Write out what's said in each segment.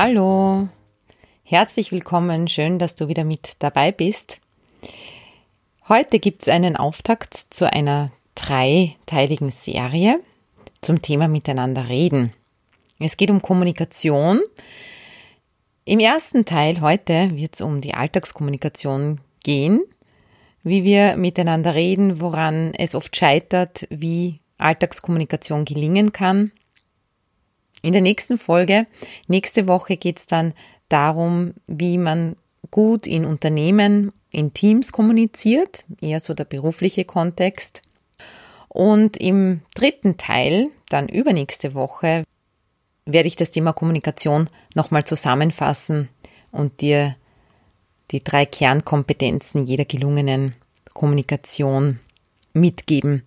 Hallo, herzlich willkommen, schön, dass du wieder mit dabei bist. Heute gibt es einen Auftakt zu einer dreiteiligen Serie zum Thema Miteinander reden. Es geht um Kommunikation. Im ersten Teil heute wird es um die Alltagskommunikation gehen, wie wir miteinander reden, woran es oft scheitert, wie Alltagskommunikation gelingen kann in der nächsten Folge, nächste Woche geht es dann darum, wie man gut in Unternehmen, in Teams kommuniziert, eher so der berufliche Kontext. Und im dritten Teil, dann übernächste Woche, werde ich das Thema Kommunikation nochmal zusammenfassen und dir die drei Kernkompetenzen jeder gelungenen Kommunikation mitgeben.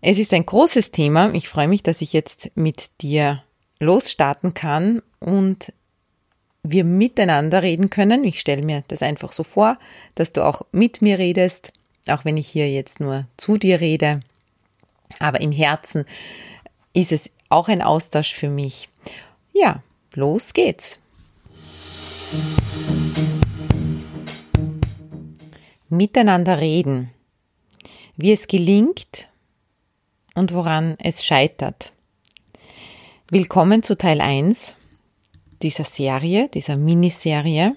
Es ist ein großes Thema. Ich freue mich, dass ich jetzt mit dir losstarten kann und wir miteinander reden können. Ich stelle mir das einfach so vor, dass du auch mit mir redest, auch wenn ich hier jetzt nur zu dir rede. Aber im Herzen ist es auch ein Austausch für mich. Ja, los geht's. Miteinander reden, wie es gelingt und woran es scheitert. Willkommen zu Teil 1 dieser Serie, dieser Miniserie.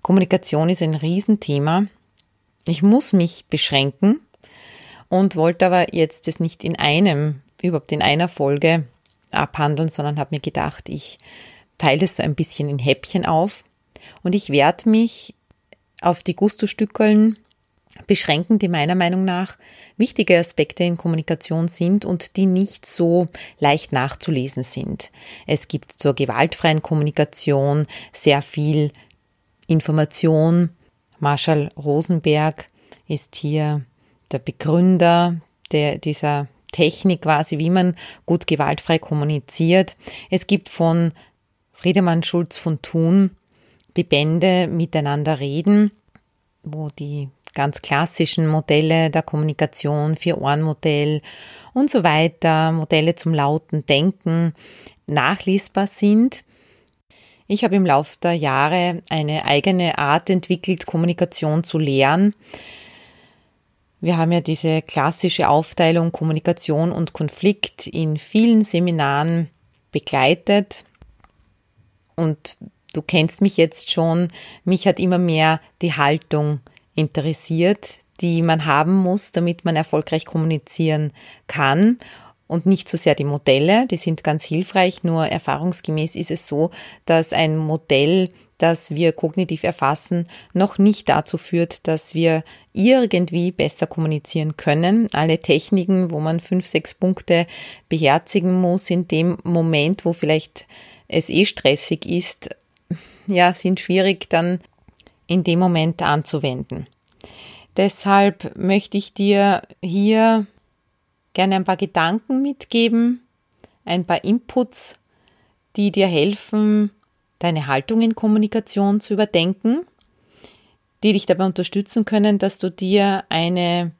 Kommunikation ist ein Riesenthema. Ich muss mich beschränken und wollte aber jetzt das nicht in einem, überhaupt in einer Folge abhandeln, sondern habe mir gedacht, ich teile es so ein bisschen in Häppchen auf und ich werde mich auf die Gusto-Stückeln beschränken, die meiner Meinung nach wichtige Aspekte in Kommunikation sind und die nicht so leicht nachzulesen sind. Es gibt zur gewaltfreien Kommunikation sehr viel Information. Marshall Rosenberg ist hier der Begründer der, dieser Technik quasi, wie man gut gewaltfrei kommuniziert. Es gibt von Friedemann Schulz von Thun die Bände Miteinander reden, wo die ganz klassischen Modelle der Kommunikation, Vier-Ohren-Modell und so weiter, Modelle zum lauten Denken nachlesbar sind. Ich habe im Laufe der Jahre eine eigene Art entwickelt, Kommunikation zu lernen. Wir haben ja diese klassische Aufteilung Kommunikation und Konflikt in vielen Seminaren begleitet. Und du kennst mich jetzt schon, mich hat immer mehr die Haltung interessiert, die man haben muss, damit man erfolgreich kommunizieren kann. Und nicht so sehr die Modelle, die sind ganz hilfreich, nur erfahrungsgemäß ist es so, dass ein Modell, das wir kognitiv erfassen, noch nicht dazu führt, dass wir irgendwie besser kommunizieren können. Alle Techniken, wo man fünf, sechs Punkte beherzigen muss, in dem Moment, wo vielleicht es eh stressig ist, ja, sind schwierig dann in dem Moment anzuwenden. Deshalb möchte ich dir hier gerne ein paar Gedanken mitgeben, ein paar Inputs, die dir helfen, deine Haltung in Kommunikation zu überdenken, die dich dabei unterstützen können, dass du dir eine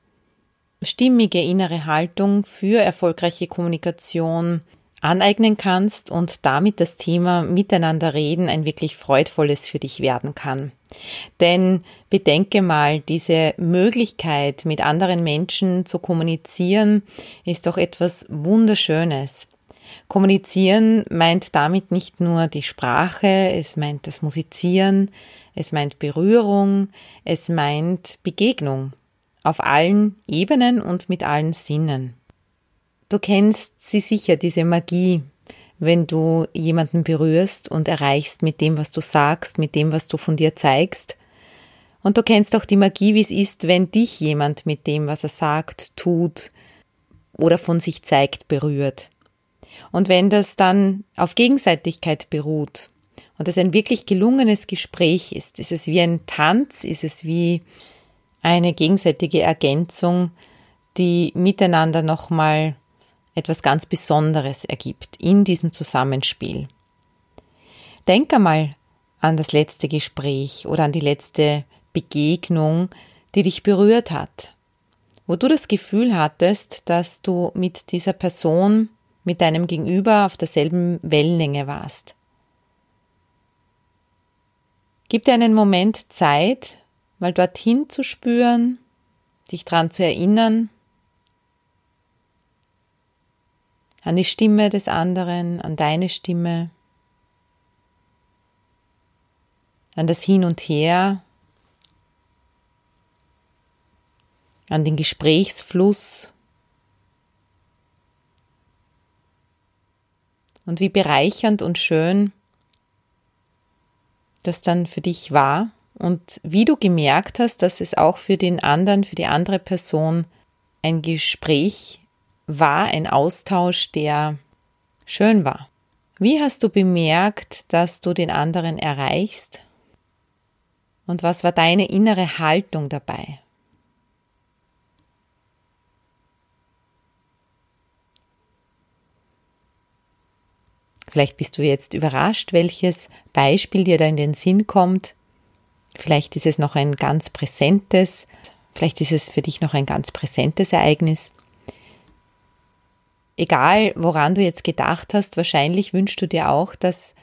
stimmige innere Haltung für erfolgreiche Kommunikation aneignen kannst und damit das Thema Miteinander reden ein wirklich freudvolles für dich werden kann. Denn bedenke mal, diese Möglichkeit, mit anderen Menschen zu kommunizieren, ist doch etwas Wunderschönes. Kommunizieren meint damit nicht nur die Sprache, es meint das Musizieren, es meint Berührung, es meint Begegnung auf allen Ebenen und mit allen Sinnen. Du kennst sie sicher, diese Magie, wenn du jemanden berührst und erreichst mit dem, was du sagst, mit dem, was du von dir zeigst. Und du kennst auch die Magie, wie es ist, wenn dich jemand mit dem, was er sagt, tut oder von sich zeigt, berührt. Und wenn das dann auf Gegenseitigkeit beruht, und es ein wirklich gelungenes Gespräch ist. Ist es wie ein Tanz? Ist es wie eine gegenseitige Ergänzung, die miteinander nochmal etwas ganz Besonderes ergibt in diesem Zusammenspiel. Denk einmal an das letzte Gespräch oder an die letzte Begegnung, die dich berührt hat, wo du das Gefühl hattest, dass du mit dieser Person, mit deinem Gegenüber auf derselben Wellenlänge warst. Gib dir einen Moment Zeit, mal dorthin zu spüren, dich daran zu erinnern, an die Stimme des anderen, an deine Stimme, an das Hin und Her, an den Gesprächsfluss. Und wie bereichernd und schön das dann für dich war und wie du gemerkt hast, dass es auch für den anderen, für die andere Person ein Gespräch war ein Austausch, der schön war. Wie hast du bemerkt, dass du den anderen erreichst? Und was war deine innere Haltung dabei? Vielleicht bist du jetzt überrascht, welches Beispiel dir da in den Sinn kommt. Vielleicht ist es noch ein ganz präsentes, vielleicht ist es für dich noch ein ganz präsentes Ereignis egal woran du jetzt gedacht hast, wahrscheinlich wünschst du dir auch, dass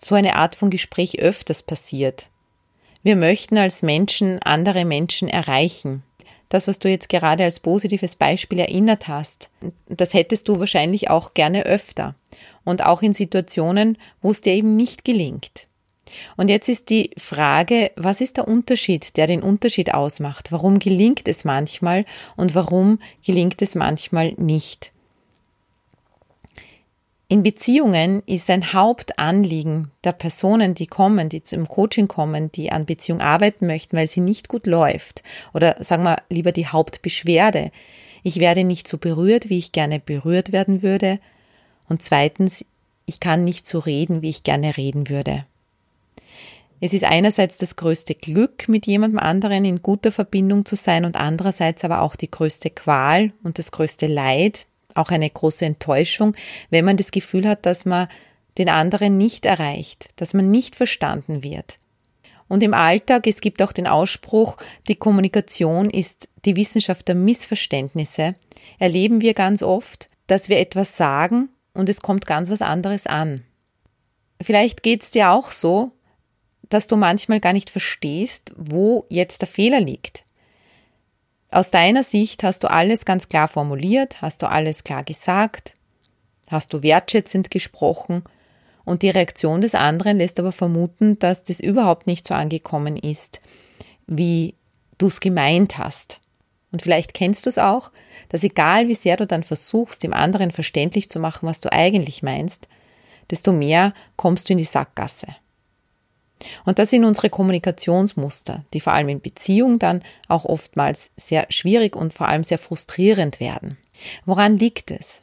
so eine Art von Gespräch öfters passiert. Wir möchten als Menschen andere Menschen erreichen. Das, was du jetzt gerade als positives Beispiel erinnert hast, das hättest du wahrscheinlich auch gerne öfter. Und auch in Situationen, wo es dir eben nicht gelingt. Und jetzt ist die Frage, was ist der Unterschied, der den Unterschied ausmacht? Warum gelingt es manchmal und warum gelingt es manchmal nicht? In Beziehungen ist ein Hauptanliegen der Personen, die kommen, die zum Coaching kommen, die an Beziehung arbeiten möchten, weil sie nicht gut läuft. Oder sagen wir lieber die Hauptbeschwerde. Ich werde nicht so berührt, wie ich gerne berührt werden würde. Und zweitens, ich kann nicht so reden, wie ich gerne reden würde. Es ist einerseits das größte Glück, mit jemandem anderen in guter Verbindung zu sein und andererseits aber auch die größte Qual und das größte Leid, auch eine große Enttäuschung, wenn man das Gefühl hat, dass man den anderen nicht erreicht, dass man nicht verstanden wird. Und im Alltag, es gibt auch den Ausspruch, die Kommunikation ist die Wissenschaft der Missverständnisse, erleben wir ganz oft, dass wir etwas sagen und es kommt ganz was anderes an. Vielleicht geht es dir auch so, dass du manchmal gar nicht verstehst, wo jetzt der Fehler liegt. Aus deiner Sicht hast du alles ganz klar formuliert, hast du alles klar gesagt, hast du wertschätzend gesprochen und die Reaktion des anderen lässt aber vermuten, dass das überhaupt nicht so angekommen ist, wie du es gemeint hast. Und vielleicht kennst du es auch, dass egal wie sehr du dann versuchst, dem anderen verständlich zu machen, was du eigentlich meinst, desto mehr kommst du in die Sackgasse. Und das sind unsere Kommunikationsmuster, die vor allem in Beziehung dann auch oftmals sehr schwierig und vor allem sehr frustrierend werden. Woran liegt es?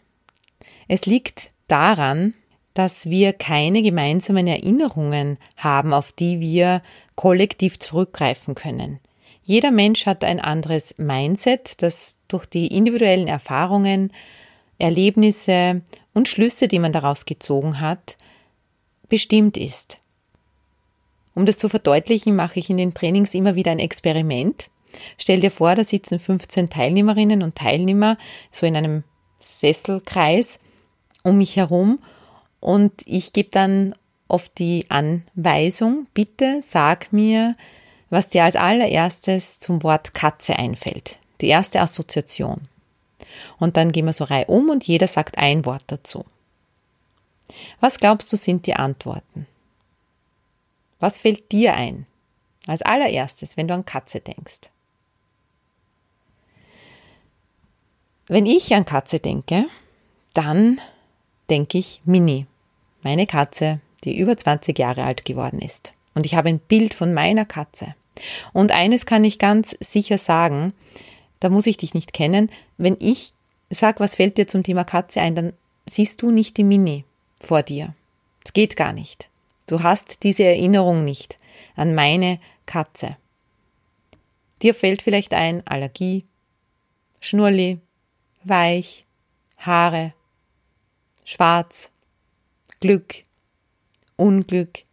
Es liegt daran, dass wir keine gemeinsamen Erinnerungen haben, auf die wir kollektiv zurückgreifen können. Jeder Mensch hat ein anderes Mindset, das durch die individuellen Erfahrungen, Erlebnisse und Schlüsse, die man daraus gezogen hat, bestimmt ist. Um das zu verdeutlichen, mache ich in den Trainings immer wieder ein Experiment. Stell dir vor, da sitzen 15 Teilnehmerinnen und Teilnehmer so in einem Sesselkreis um mich herum und ich gebe dann oft die Anweisung, bitte sag mir, was dir als allererstes zum Wort Katze einfällt. Die erste Assoziation. Und dann gehen wir so rei um und jeder sagt ein Wort dazu. Was glaubst du sind die Antworten? Was fällt dir ein? Als allererstes, wenn du an Katze denkst. Wenn ich an Katze denke, dann denke ich Mini, meine Katze, die über 20 Jahre alt geworden ist. Und ich habe ein Bild von meiner Katze. Und eines kann ich ganz sicher sagen, da muss ich dich nicht kennen, wenn ich sag, was fällt dir zum Thema Katze ein, dann siehst du nicht die Mini vor dir. Es geht gar nicht Du hast diese Erinnerung nicht an meine Katze. Dir fällt vielleicht ein Allergie, Schnurli, weich, Haare, schwarz, Glück, Unglück.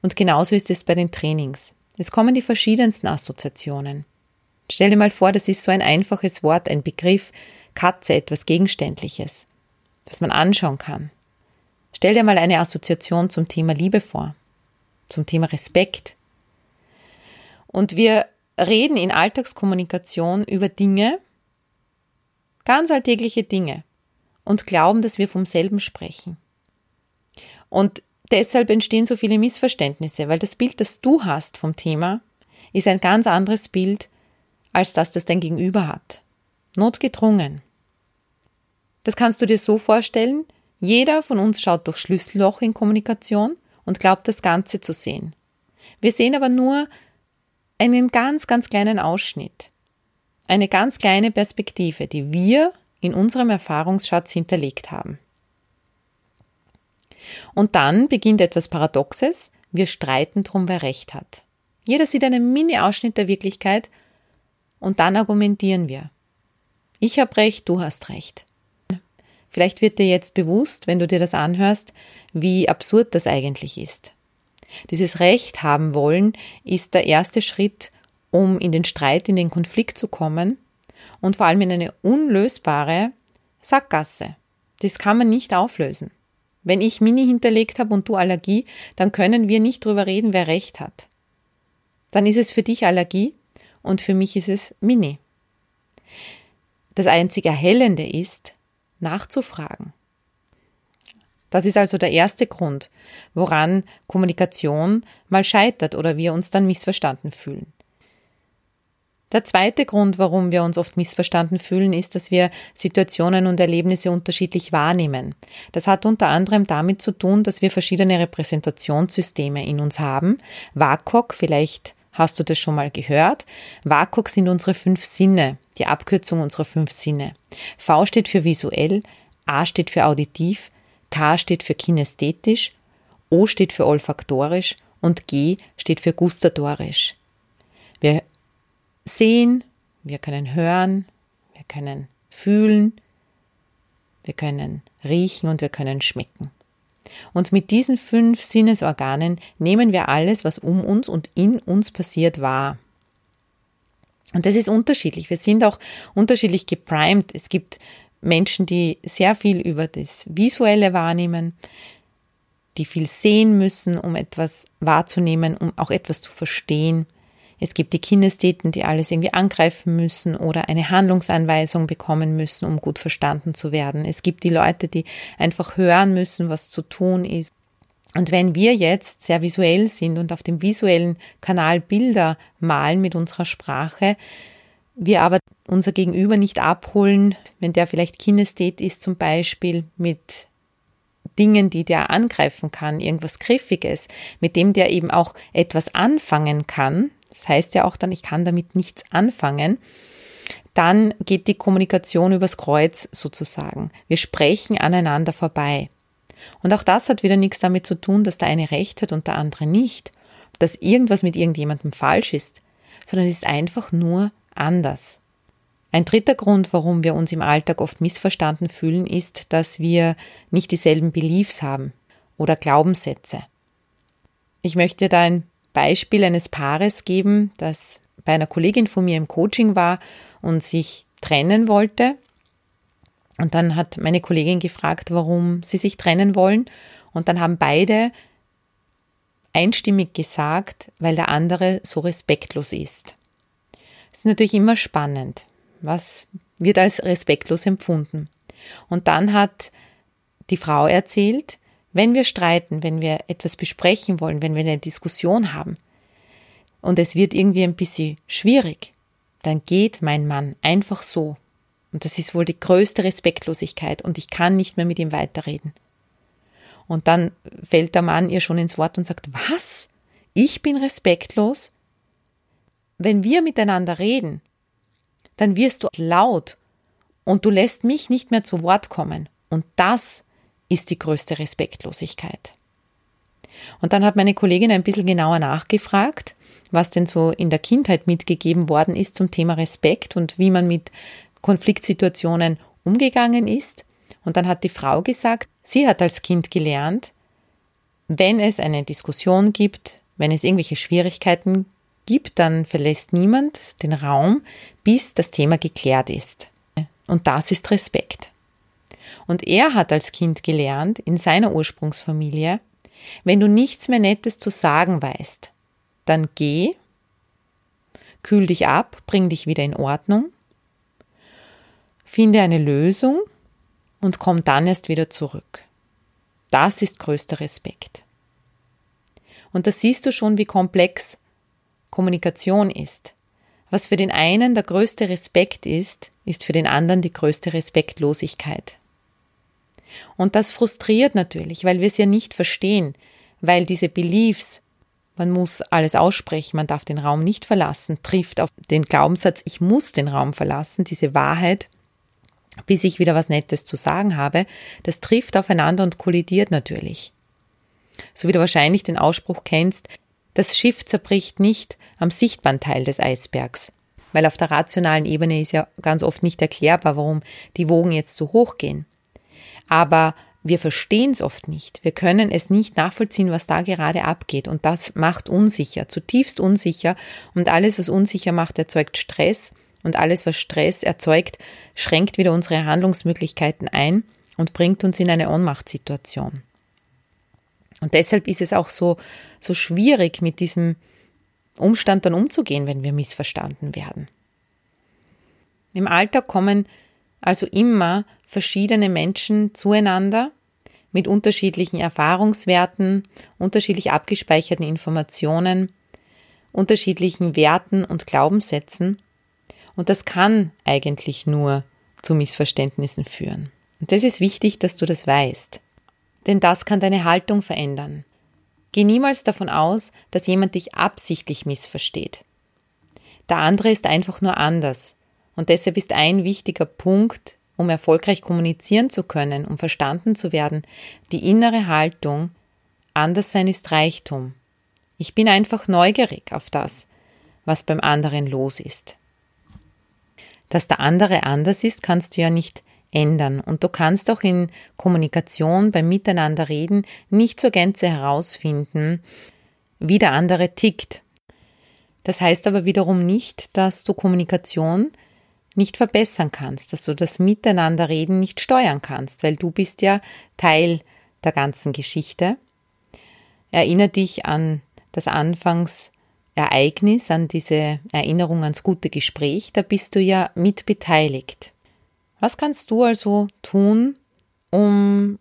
Und genauso ist es bei den Trainings. Es kommen die verschiedensten Assoziationen. Stell dir mal vor, das ist so ein einfaches Wort, ein Begriff, Katze, etwas Gegenständliches, das man anschauen kann. Stell dir mal eine Assoziation zum Thema Liebe vor, zum Thema Respekt. Und wir reden in Alltagskommunikation über Dinge, ganz alltägliche Dinge, und glauben, dass wir vom selben sprechen. Und deshalb entstehen so viele Missverständnisse, weil das Bild, das du hast vom Thema, ist ein ganz anderes Bild als das, das dein Gegenüber hat. Notgedrungen. Das kannst du dir so vorstellen, jeder von uns schaut durch Schlüsselloch in Kommunikation und glaubt das Ganze zu sehen. Wir sehen aber nur einen ganz, ganz kleinen Ausschnitt, eine ganz kleine Perspektive, die wir in unserem Erfahrungsschatz hinterlegt haben. Und dann beginnt etwas Paradoxes, wir streiten drum, wer recht hat. Jeder sieht einen Mini-Ausschnitt der Wirklichkeit und dann argumentieren wir. Ich habe recht, du hast recht. Vielleicht wird dir jetzt bewusst, wenn du dir das anhörst, wie absurd das eigentlich ist. Dieses Recht haben wollen ist der erste Schritt, um in den Streit, in den Konflikt zu kommen und vor allem in eine unlösbare Sackgasse. Das kann man nicht auflösen. Wenn ich Mini hinterlegt habe und du Allergie, dann können wir nicht drüber reden, wer recht hat. Dann ist es für dich Allergie und für mich ist es Mini. Das einzig Erhellende ist, nachzufragen. Das ist also der erste Grund, woran Kommunikation mal scheitert oder wir uns dann missverstanden fühlen. Der zweite Grund, warum wir uns oft missverstanden fühlen, ist, dass wir Situationen und Erlebnisse unterschiedlich wahrnehmen. Das hat unter anderem damit zu tun, dass wir verschiedene Repräsentationssysteme in uns haben. WAKOK, vielleicht hast du das schon mal gehört. WAKOK sind unsere fünf Sinne, die Abkürzung unserer fünf Sinne. V steht für visuell, A steht für auditiv, K steht für kinästhetisch, O steht für olfaktorisch und G steht für gustatorisch. Wir sehen, wir können hören, wir können fühlen, wir können riechen und wir können schmecken. Und mit diesen fünf Sinnesorganen nehmen wir alles, was um uns und in uns passiert, wahr. Und das ist unterschiedlich. Wir sind auch unterschiedlich geprimed. Es gibt Menschen, die sehr viel über das Visuelle wahrnehmen, die viel sehen müssen, um etwas wahrzunehmen, um auch etwas zu verstehen. Es gibt die Kinästheten, die alles irgendwie angreifen müssen oder eine Handlungsanweisung bekommen müssen, um gut verstanden zu werden. Es gibt die Leute, die einfach hören müssen, was zu tun ist. Und wenn wir jetzt sehr visuell sind und auf dem visuellen Kanal Bilder malen mit unserer Sprache, wir aber unser Gegenüber nicht abholen, wenn der vielleicht Kinesthet ist zum Beispiel mit Dingen, die der angreifen kann, irgendwas Griffiges, mit dem der eben auch etwas anfangen kann, das heißt ja auch dann, ich kann damit nichts anfangen, dann geht die Kommunikation übers Kreuz sozusagen. Wir sprechen aneinander vorbei. Und auch das hat wieder nichts damit zu tun, dass der eine recht hat und der andere nicht, dass irgendwas mit irgendjemandem falsch ist, sondern es ist einfach nur anders. Ein dritter Grund, warum wir uns im Alltag oft missverstanden fühlen, ist, dass wir nicht dieselben Beliefs haben oder Glaubenssätze. Ich möchte da ein Beispiel eines Paares geben, das bei einer Kollegin von mir im Coaching war und sich trennen wollte. Und dann hat meine Kollegin gefragt, warum sie sich trennen wollen. Und dann haben beide einstimmig gesagt, weil der andere so respektlos ist. Es ist natürlich immer spannend. Was wird als respektlos empfunden? Und dann hat die Frau erzählt, wenn wir streiten, wenn wir etwas besprechen wollen, wenn wir eine Diskussion haben und es wird irgendwie ein bisschen schwierig, dann geht mein Mann einfach so. Und das ist wohl die größte Respektlosigkeit und ich kann nicht mehr mit ihm weiterreden. Und dann fällt der Mann ihr schon ins Wort und sagt, was? Ich bin respektlos? Wenn wir miteinander reden, dann wirst du laut und du lässt mich nicht mehr zu Wort kommen. Und das ist die größte Respektlosigkeit. Und dann hat meine Kollegin ein bisschen genauer nachgefragt, was denn so in der Kindheit mitgegeben worden ist zum Thema Respekt und wie man mit Konfliktsituationen umgegangen ist. Und dann hat die Frau gesagt, sie hat als Kind gelernt, wenn es eine Diskussion gibt, wenn es irgendwelche Schwierigkeiten gibt, dann verlässt niemand den Raum, bis das Thema geklärt ist. Und das ist Respekt. Und er hat als Kind gelernt, in seiner Ursprungsfamilie, wenn du nichts mehr Nettes zu sagen weißt, dann geh, kühl dich ab, bring dich wieder in Ordnung, finde eine Lösung und komm dann erst wieder zurück. Das ist größter Respekt. Und da siehst du schon, wie komplex Kommunikation ist. Was für den einen der größte Respekt ist, ist für den anderen die größte Respektlosigkeit. Und das frustriert natürlich, weil wir es ja nicht verstehen, weil diese Beliefs, man muss alles aussprechen, man darf den Raum nicht verlassen, trifft auf den Glaubenssatz, ich muss den Raum verlassen, diese Wahrheit, bis ich wieder was Nettes zu sagen habe, das trifft aufeinander und kollidiert natürlich. So wie du wahrscheinlich den Ausspruch kennst, das Schiff zerbricht nicht am sichtbaren Teil des Eisbergs, weil auf der rationalen Ebene ist ja ganz oft nicht erklärbar, warum die Wogen jetzt so hoch gehen. Aber wir verstehen es oft nicht. Wir können es nicht nachvollziehen, was da gerade abgeht. Und das macht unsicher, zutiefst unsicher. Und alles, was unsicher macht, erzeugt Stress. Und alles, was Stress erzeugt, schränkt wieder unsere Handlungsmöglichkeiten ein und bringt uns in eine Ohnmachtssituation. Und deshalb ist es auch so, so schwierig, mit diesem Umstand dann umzugehen, wenn wir missverstanden werden. Im Alltag kommen also immer verschiedene Menschen zueinander mit unterschiedlichen Erfahrungswerten, unterschiedlich abgespeicherten Informationen, unterschiedlichen Werten und Glaubenssätzen. Und das kann eigentlich nur zu Missverständnissen führen. Und das ist wichtig, dass du das weißt denn das kann deine Haltung verändern. Geh niemals davon aus, dass jemand dich absichtlich missversteht. Der andere ist einfach nur anders. Und deshalb ist ein wichtiger Punkt, um erfolgreich kommunizieren zu können, um verstanden zu werden, die innere Haltung, Anderssein ist Reichtum. Ich bin einfach neugierig auf das, was beim anderen los ist. Dass der andere anders ist, kannst du ja nicht ändern. Und du kannst auch in Kommunikation beim Miteinanderreden nicht zur Gänze herausfinden, wie der andere tickt. Das heißt aber wiederum nicht, dass du Kommunikation nicht verbessern kannst, dass du das Miteinanderreden nicht steuern kannst, weil du bist ja Teil der ganzen Geschichte. Erinnere dich an das Anfangsereignis, an diese Erinnerung ans gute Gespräch, da bist du ja mitbeteiligt. Was kannst du also tun, um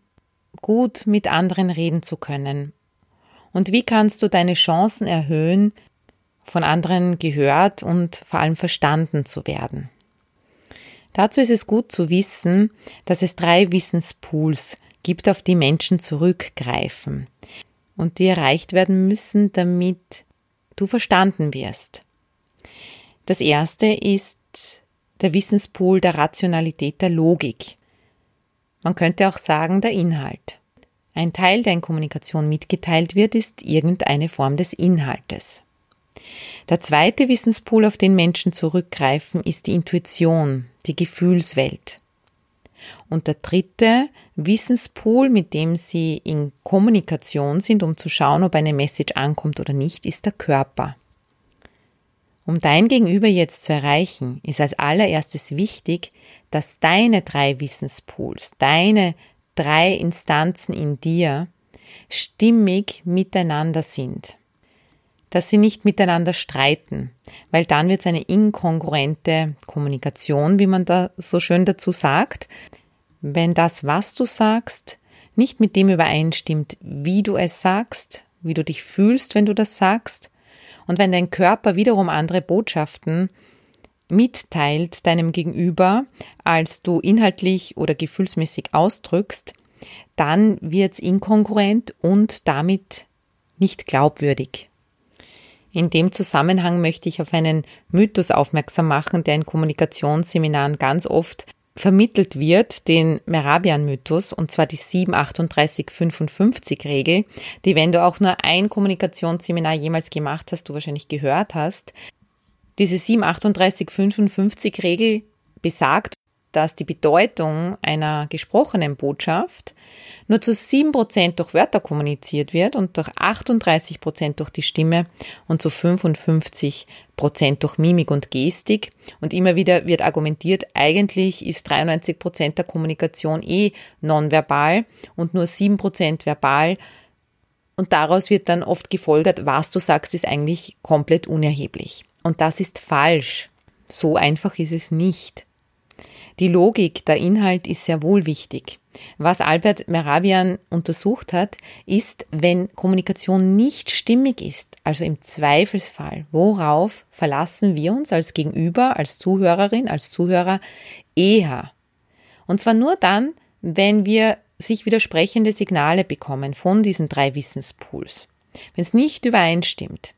gut mit anderen reden zu können? Und wie kannst du deine Chancen erhöhen, von anderen gehört und vor allem verstanden zu werden? Dazu ist es gut zu wissen, dass es drei Wissenspools gibt, auf die Menschen zurückgreifen und die erreicht werden müssen, damit du verstanden wirst. Das erste ist der Wissenspool der Rationalität der Logik. Man könnte auch sagen der Inhalt. Ein Teil, der in Kommunikation mitgeteilt wird, ist irgendeine Form des Inhaltes. Der zweite Wissenspool, auf den Menschen zurückgreifen, ist die Intuition, die Gefühlswelt. Und der dritte Wissenspool, mit dem Sie in Kommunikation sind, um zu schauen, ob eine Message ankommt oder nicht, ist der Körper. Um dein Gegenüber jetzt zu erreichen, ist als allererstes wichtig, dass deine drei Wissenspools, deine drei Instanzen in dir stimmig miteinander sind. Dass sie nicht miteinander streiten, weil dann wird es eine inkongruente Kommunikation, wie man da so schön dazu sagt. Wenn das, was du sagst, nicht mit dem übereinstimmt, wie du es sagst, wie du dich fühlst, wenn du das sagst, und wenn dein Körper wiederum andere Botschaften mitteilt deinem Gegenüber, als du inhaltlich oder gefühlsmäßig ausdrückst, dann wird es inkongruent und damit nicht glaubwürdig. In dem Zusammenhang möchte ich auf einen Mythos aufmerksam machen, der in Kommunikationsseminaren ganz oft vermittelt wird, den Merabian-Mythos, und zwar die 73855-Regel, die, wenn du auch nur ein Kommunikationsseminar jemals gemacht hast, du wahrscheinlich gehört hast. Diese 73855-Regel besagt, dass die Bedeutung einer gesprochenen Botschaft nur zu 7% durch Wörter kommuniziert wird und durch 38% durch die Stimme und zu 55% durch Mimik und Gestik. Und immer wieder wird argumentiert, eigentlich ist 93% der Kommunikation eh nonverbal und nur 7% verbal. Und daraus wird dann oft gefolgert, was du sagst, ist eigentlich komplett unerheblich. Und das ist falsch. So einfach ist es nicht. Die Logik, der Inhalt ist sehr wohl wichtig. Was Albert Meravian untersucht hat, ist, wenn Kommunikation nicht stimmig ist, also im Zweifelsfall, worauf verlassen wir uns als Gegenüber, als Zuhörerin, als Zuhörer eher? Und zwar nur dann, wenn wir sich widersprechende Signale bekommen von diesen drei Wissenspools. Wenn es nicht übereinstimmt,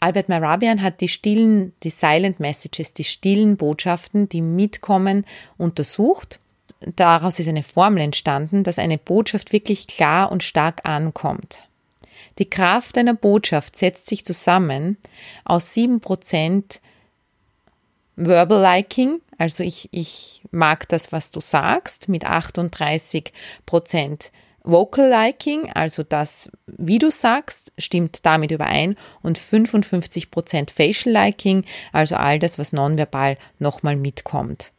Albert Marabian hat die stillen, die Silent Messages, die stillen Botschaften, die mitkommen, untersucht. Daraus ist eine Formel entstanden, dass eine Botschaft wirklich klar und stark ankommt. Die Kraft einer Botschaft setzt sich zusammen aus sieben Prozent Verbal Liking, also ich, ich mag das, was du sagst, mit 38 Prozent Vocal Liking, also das, wie du sagst, stimmt damit überein und 55% Facial Liking, also all das, was nonverbal nochmal mitkommt.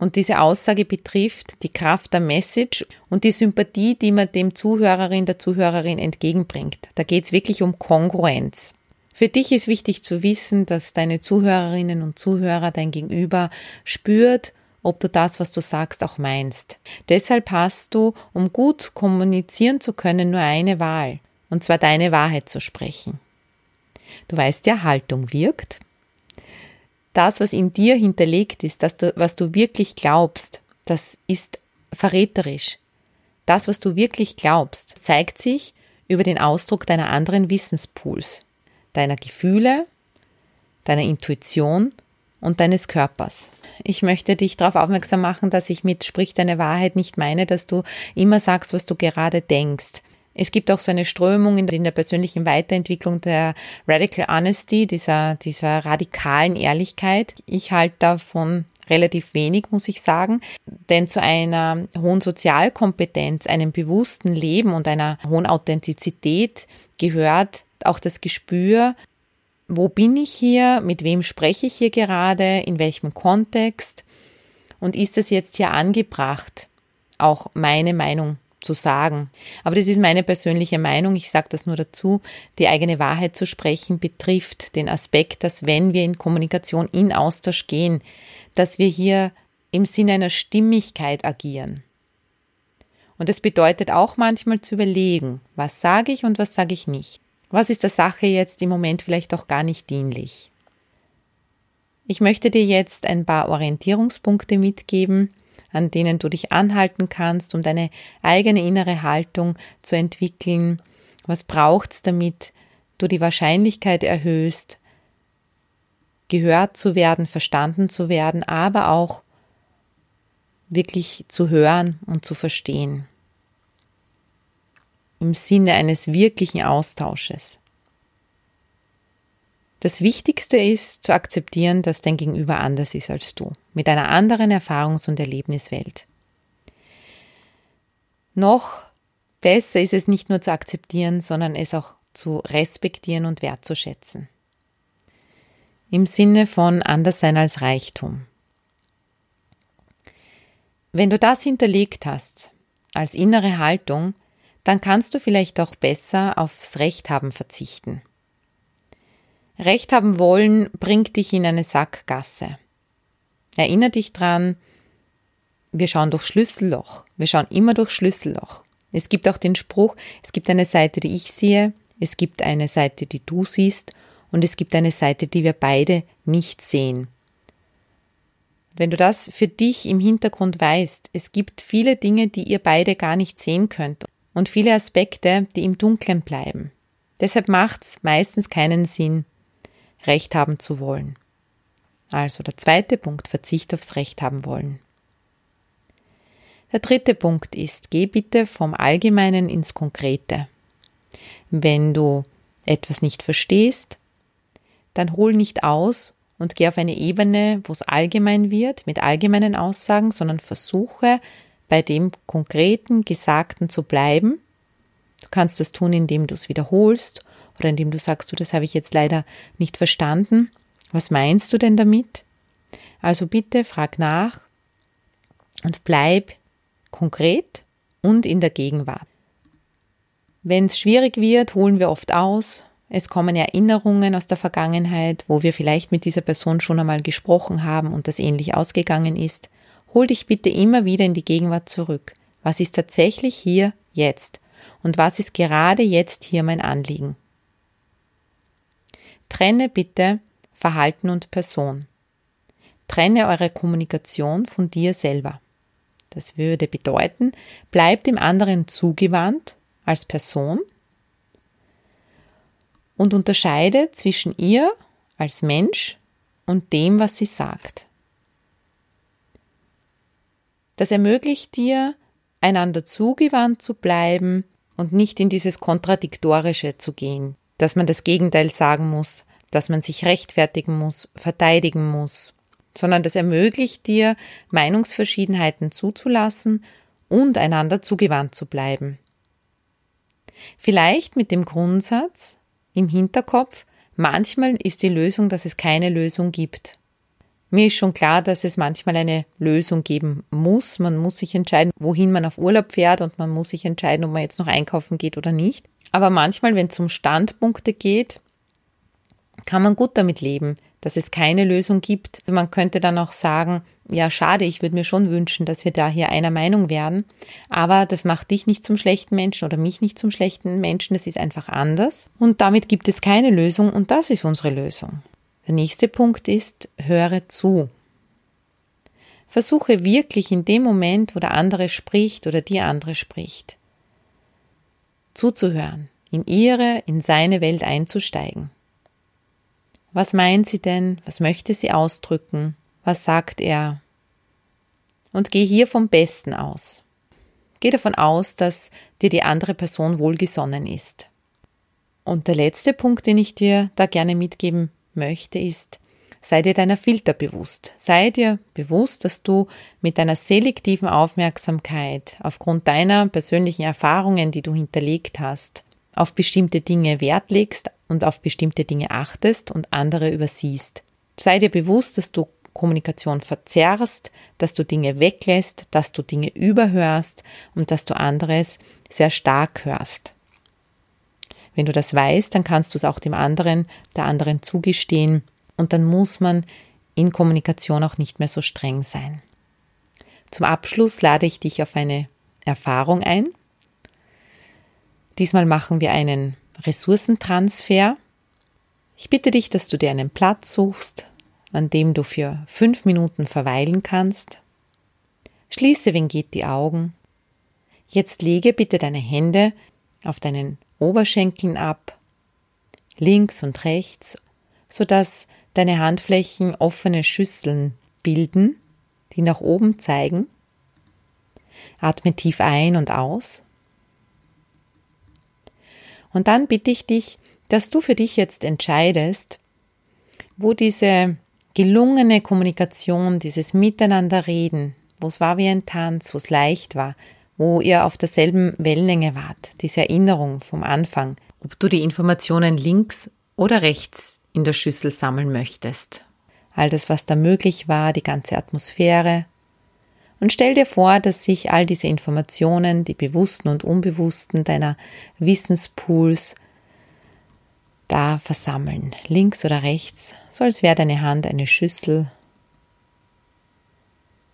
Und diese Aussage betrifft die Kraft der Message und die Sympathie, die man dem Zuhörerin, der Zuhörerin entgegenbringt. Da geht es wirklich um Kongruenz. Für dich ist wichtig zu wissen, dass deine Zuhörerinnen und Zuhörer, dein Gegenüber spürt ob du das, was du sagst, auch meinst. Deshalb hast du, um gut kommunizieren zu können, nur eine Wahl, und zwar deine Wahrheit zu sprechen. Du weißt ja, Haltung wirkt. Das, was in dir hinterlegt ist, das, was du wirklich glaubst, das ist verräterisch. Das, was du wirklich glaubst, zeigt sich über den Ausdruck deiner anderen Wissenspools, deiner Gefühle, deiner Intuition und deines Körpers. Ich möchte dich darauf aufmerksam machen, dass ich mit Sprich deine Wahrheit nicht meine, dass du immer sagst, was du gerade denkst. Es gibt auch so eine Strömung in der persönlichen Weiterentwicklung der Radical Honesty, dieser, dieser radikalen Ehrlichkeit. Ich halte davon relativ wenig, muss ich sagen. Denn zu einer hohen Sozialkompetenz, einem bewussten Leben und einer hohen Authentizität gehört auch das Gespür, wo bin ich hier, mit wem spreche ich hier gerade, in welchem Kontext und ist es jetzt hier angebracht, auch meine Meinung zu sagen. Aber das ist meine persönliche Meinung, ich sage das nur dazu, die eigene Wahrheit zu sprechen betrifft den Aspekt, dass wenn wir in Kommunikation, in Austausch gehen, dass wir hier im Sinne einer Stimmigkeit agieren. Und das bedeutet auch manchmal zu überlegen, was sage ich und was sage ich nicht. Was ist der Sache jetzt im Moment vielleicht auch gar nicht dienlich? Ich möchte dir jetzt ein paar Orientierungspunkte mitgeben, an denen du dich anhalten kannst, um deine eigene innere Haltung zu entwickeln. Was braucht's, damit du die Wahrscheinlichkeit erhöhst, gehört zu werden, verstanden zu werden, aber auch wirklich zu hören und zu verstehen im Sinne eines wirklichen Austausches. Das Wichtigste ist zu akzeptieren, dass dein Gegenüber anders ist als du, mit einer anderen Erfahrungs- und Erlebniswelt. Noch besser ist es nicht nur zu akzeptieren, sondern es auch zu respektieren und wertzuschätzen. Im Sinne von Anderssein als Reichtum. Wenn du das hinterlegt hast, als innere Haltung, dann kannst du vielleicht auch besser aufs Recht haben verzichten. Recht haben wollen bringt dich in eine Sackgasse. Erinner dich dran, wir schauen durch Schlüsselloch. Wir schauen immer durch Schlüsselloch. Es gibt auch den Spruch, es gibt eine Seite, die ich sehe, es gibt eine Seite, die du siehst und es gibt eine Seite, die wir beide nicht sehen. Wenn du das für dich im Hintergrund weißt, es gibt viele Dinge, die ihr beide gar nicht sehen könnt und viele Aspekte, die im Dunkeln bleiben. Deshalb macht es meistens keinen Sinn, Recht haben zu wollen. Also der zweite Punkt, Verzicht aufs Recht haben wollen. Der dritte Punkt ist, geh bitte vom Allgemeinen ins Konkrete. Wenn du etwas nicht verstehst, dann hol nicht aus und geh auf eine Ebene, wo es allgemein wird, mit allgemeinen Aussagen, sondern versuche bei dem konkreten Gesagten zu bleiben. Du kannst das tun, indem du es wiederholst oder indem du sagst, du, das habe ich jetzt leider nicht verstanden. Was meinst du denn damit? Also bitte frag nach und bleib konkret und in der Gegenwart. Wenn es schwierig wird, holen wir oft aus. Es kommen Erinnerungen aus der Vergangenheit, wo wir vielleicht mit dieser Person schon einmal gesprochen haben und das ähnlich ausgegangen ist. Hol dich bitte immer wieder in die Gegenwart zurück. Was ist tatsächlich hier jetzt? Und was ist gerade jetzt hier mein Anliegen? Trenne bitte Verhalten und Person. Trenne eure Kommunikation von dir selber. Das würde bedeuten, bleibt dem anderen zugewandt als Person und unterscheide zwischen ihr als Mensch und dem, was sie sagt. Das ermöglicht dir, einander zugewandt zu bleiben und nicht in dieses Kontradiktorische zu gehen, dass man das Gegenteil sagen muss, dass man sich rechtfertigen muss, verteidigen muss, sondern das ermöglicht dir, Meinungsverschiedenheiten zuzulassen und einander zugewandt zu bleiben. Vielleicht mit dem Grundsatz im Hinterkopf, manchmal ist die Lösung, dass es keine Lösung gibt. Mir ist schon klar, dass es manchmal eine Lösung geben muss. Man muss sich entscheiden, wohin man auf Urlaub fährt und man muss sich entscheiden, ob man jetzt noch einkaufen geht oder nicht. Aber manchmal, wenn es um Standpunkte geht, kann man gut damit leben, dass es keine Lösung gibt. Man könnte dann auch sagen, ja, schade, ich würde mir schon wünschen, dass wir da hier einer Meinung werden. Aber das macht dich nicht zum schlechten Menschen oder mich nicht zum schlechten Menschen. Das ist einfach anders. Und damit gibt es keine Lösung und das ist unsere Lösung. Der nächste Punkt ist, höre zu. Versuche wirklich in dem Moment, wo der andere spricht oder die andere spricht, zuzuhören, in ihre, in seine Welt einzusteigen. Was meint sie denn? Was möchte sie ausdrücken? Was sagt er? Und geh hier vom Besten aus. Geh davon aus, dass dir die andere Person wohlgesonnen ist. Und der letzte Punkt, den ich dir da gerne mitgeben möchte, ist, sei dir deiner Filter bewusst. Sei dir bewusst, dass du mit deiner selektiven Aufmerksamkeit aufgrund deiner persönlichen Erfahrungen, die du hinterlegt hast, auf bestimmte Dinge Wert legst und auf bestimmte Dinge achtest und andere übersiehst. Sei dir bewusst, dass du Kommunikation verzerrst, dass du Dinge weglässt, dass du Dinge überhörst und dass du anderes sehr stark hörst. Wenn du das weißt, dann kannst du es auch dem anderen, der anderen zugestehen und dann muss man in Kommunikation auch nicht mehr so streng sein. Zum Abschluss lade ich dich auf eine Erfahrung ein, Diesmal machen wir einen Ressourcentransfer. Ich bitte dich, dass du dir einen Platz suchst, an dem du für fünf Minuten verweilen kannst. Schließe, wenn geht, die Augen. Jetzt lege bitte deine Hände auf deinen Oberschenkeln ab, links und rechts, sodass deine Handflächen offene Schüsseln bilden, die nach oben zeigen. Atme tief ein und aus. Und dann bitte ich dich, dass du für dich jetzt entscheidest, wo diese gelungene Kommunikation, dieses Miteinanderreden, wo es war wie ein Tanz, wo es leicht war, wo ihr auf derselben Wellenlänge wart, diese Erinnerung vom Anfang, ob du die Informationen links oder rechts in der Schüssel sammeln möchtest. All das, was da möglich war, die ganze Atmosphäre, und stell dir vor, dass sich all diese Informationen, die bewussten und unbewussten deiner Wissenspools, da versammeln, links oder rechts, so als wäre deine Hand eine Schüssel.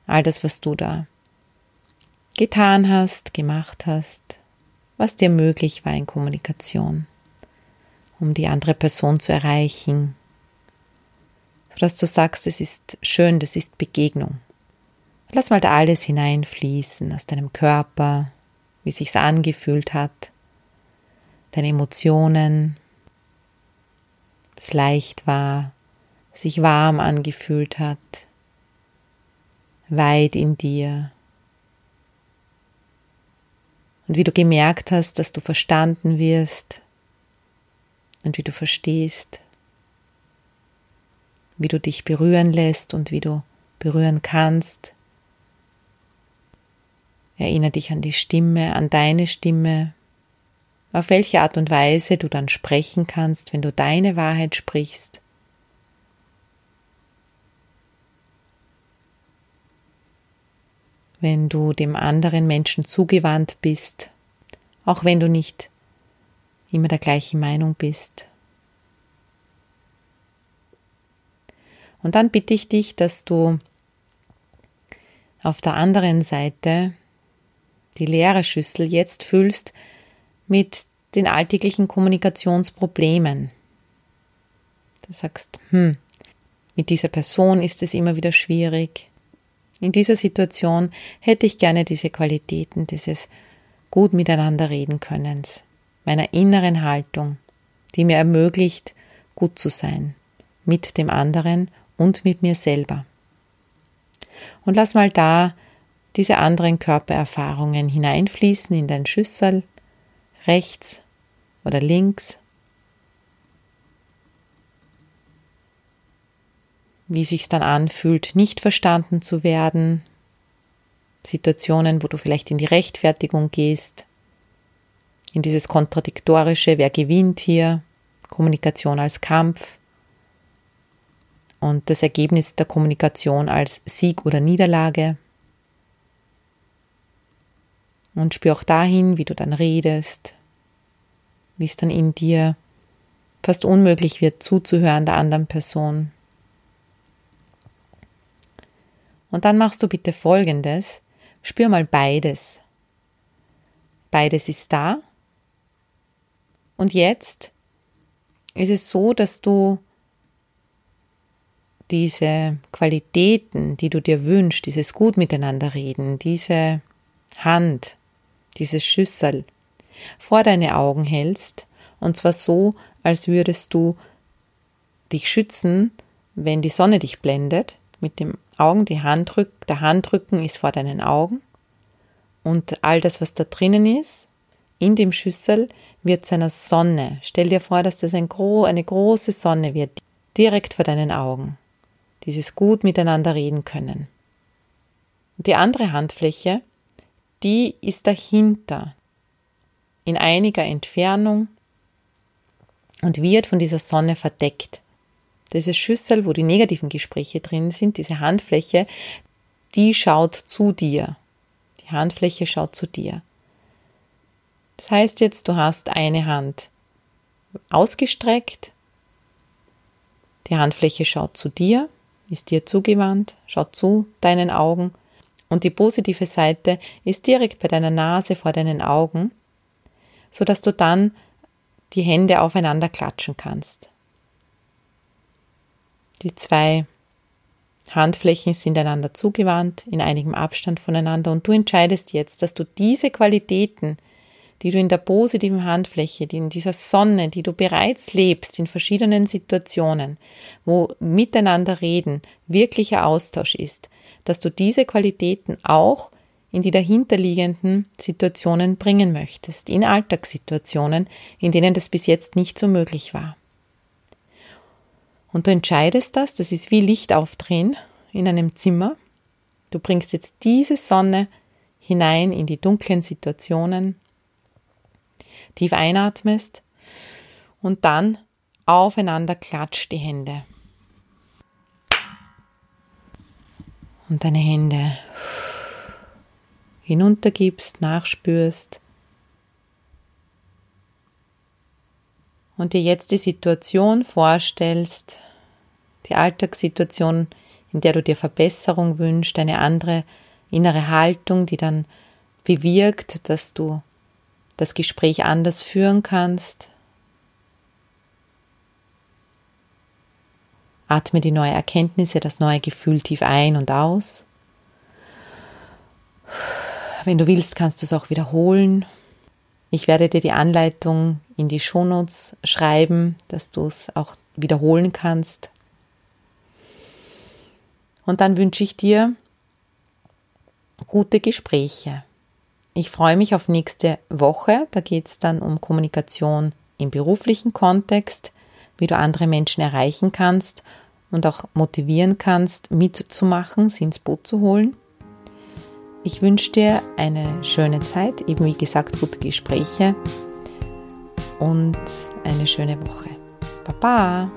All das, was du da getan hast, gemacht hast, was dir möglich war in Kommunikation, um die andere Person zu erreichen, sodass du sagst, es ist schön, das ist Begegnung. Lass mal da alles hineinfließen aus deinem Körper, wie sich's angefühlt hat, deine Emotionen, ob es leicht war, sich warm angefühlt hat, weit in dir, und wie du gemerkt hast, dass du verstanden wirst und wie du verstehst, wie du dich berühren lässt und wie du berühren kannst. Erinnere dich an die Stimme, an deine Stimme, auf welche Art und Weise du dann sprechen kannst, wenn du deine Wahrheit sprichst. Wenn du dem anderen Menschen zugewandt bist, auch wenn du nicht immer der gleichen Meinung bist. Und dann bitte ich dich, dass du auf der anderen Seite die leere Schüssel jetzt füllst mit den alltäglichen Kommunikationsproblemen. Du sagst, hm, mit dieser Person ist es immer wieder schwierig. In dieser Situation hätte ich gerne diese Qualitäten, dieses gut miteinander reden Könnens, meiner inneren Haltung, die mir ermöglicht, gut zu sein, mit dem anderen und mit mir selber. Und lass mal da diese anderen Körpererfahrungen hineinfließen in dein Schüssel, rechts oder links. Wie sich's dann anfühlt, nicht verstanden zu werden. Situationen, wo du vielleicht in die Rechtfertigung gehst, in dieses kontradiktorische, wer gewinnt hier, Kommunikation als Kampf und das Ergebnis der Kommunikation als Sieg oder Niederlage. Und spür auch dahin, wie du dann redest, wie es dann in dir fast unmöglich wird, zuzuhören der anderen Person. Und dann machst du bitte Folgendes. Spür mal beides. Beides ist da. Und jetzt ist es so, dass du diese Qualitäten, die du dir wünschst, dieses gut miteinander reden, diese Hand, dieses Schüssel vor deine Augen hältst, und zwar so, als würdest du dich schützen, wenn die Sonne dich blendet, mit dem Augen, die Handrück, der Handrücken ist vor deinen Augen und all das, was da drinnen ist, in dem Schüssel, wird zu einer Sonne. Stell dir vor, dass das ein gro eine große Sonne wird, direkt vor deinen Augen. Dieses gut miteinander reden können. Und die andere Handfläche die ist dahinter, in einiger Entfernung und wird von dieser Sonne verdeckt. Diese Schüssel, wo die negativen Gespräche drin sind, diese Handfläche, die schaut zu dir. Die Handfläche schaut zu dir. Das heißt jetzt, du hast eine Hand ausgestreckt, die Handfläche schaut zu dir, ist dir zugewandt, schaut zu deinen Augen und die positive Seite ist direkt bei deiner Nase vor deinen Augen, so dass du dann die Hände aufeinander klatschen kannst. Die zwei Handflächen sind einander zugewandt, in einigem Abstand voneinander und du entscheidest jetzt, dass du diese Qualitäten, die du in der positiven Handfläche, die in dieser Sonne, die du bereits lebst in verschiedenen Situationen, wo miteinander reden wirklicher Austausch ist, dass du diese Qualitäten auch in die dahinterliegenden Situationen bringen möchtest, in Alltagssituationen, in denen das bis jetzt nicht so möglich war. Und du entscheidest das, das ist wie Licht aufdrehen in einem Zimmer. Du bringst jetzt diese Sonne hinein in die dunklen Situationen, tief einatmest und dann aufeinander klatscht die Hände. und deine Hände hinuntergibst, nachspürst und dir jetzt die Situation vorstellst, die Alltagssituation, in der du dir Verbesserung wünschst, eine andere innere Haltung, die dann bewirkt, dass du das Gespräch anders führen kannst, Atme die neue Erkenntnisse, das neue Gefühl tief ein und aus. Wenn du willst, kannst du es auch wiederholen. Ich werde dir die Anleitung in die Shownotes schreiben, dass du es auch wiederholen kannst. Und dann wünsche ich dir gute Gespräche. Ich freue mich auf nächste Woche. Da geht es dann um Kommunikation im beruflichen Kontext, wie du andere Menschen erreichen kannst und auch motivieren kannst, mitzumachen, sie ins Boot zu holen. Ich wünsche dir eine schöne Zeit, eben wie gesagt, gute Gespräche und eine schöne Woche. Baba!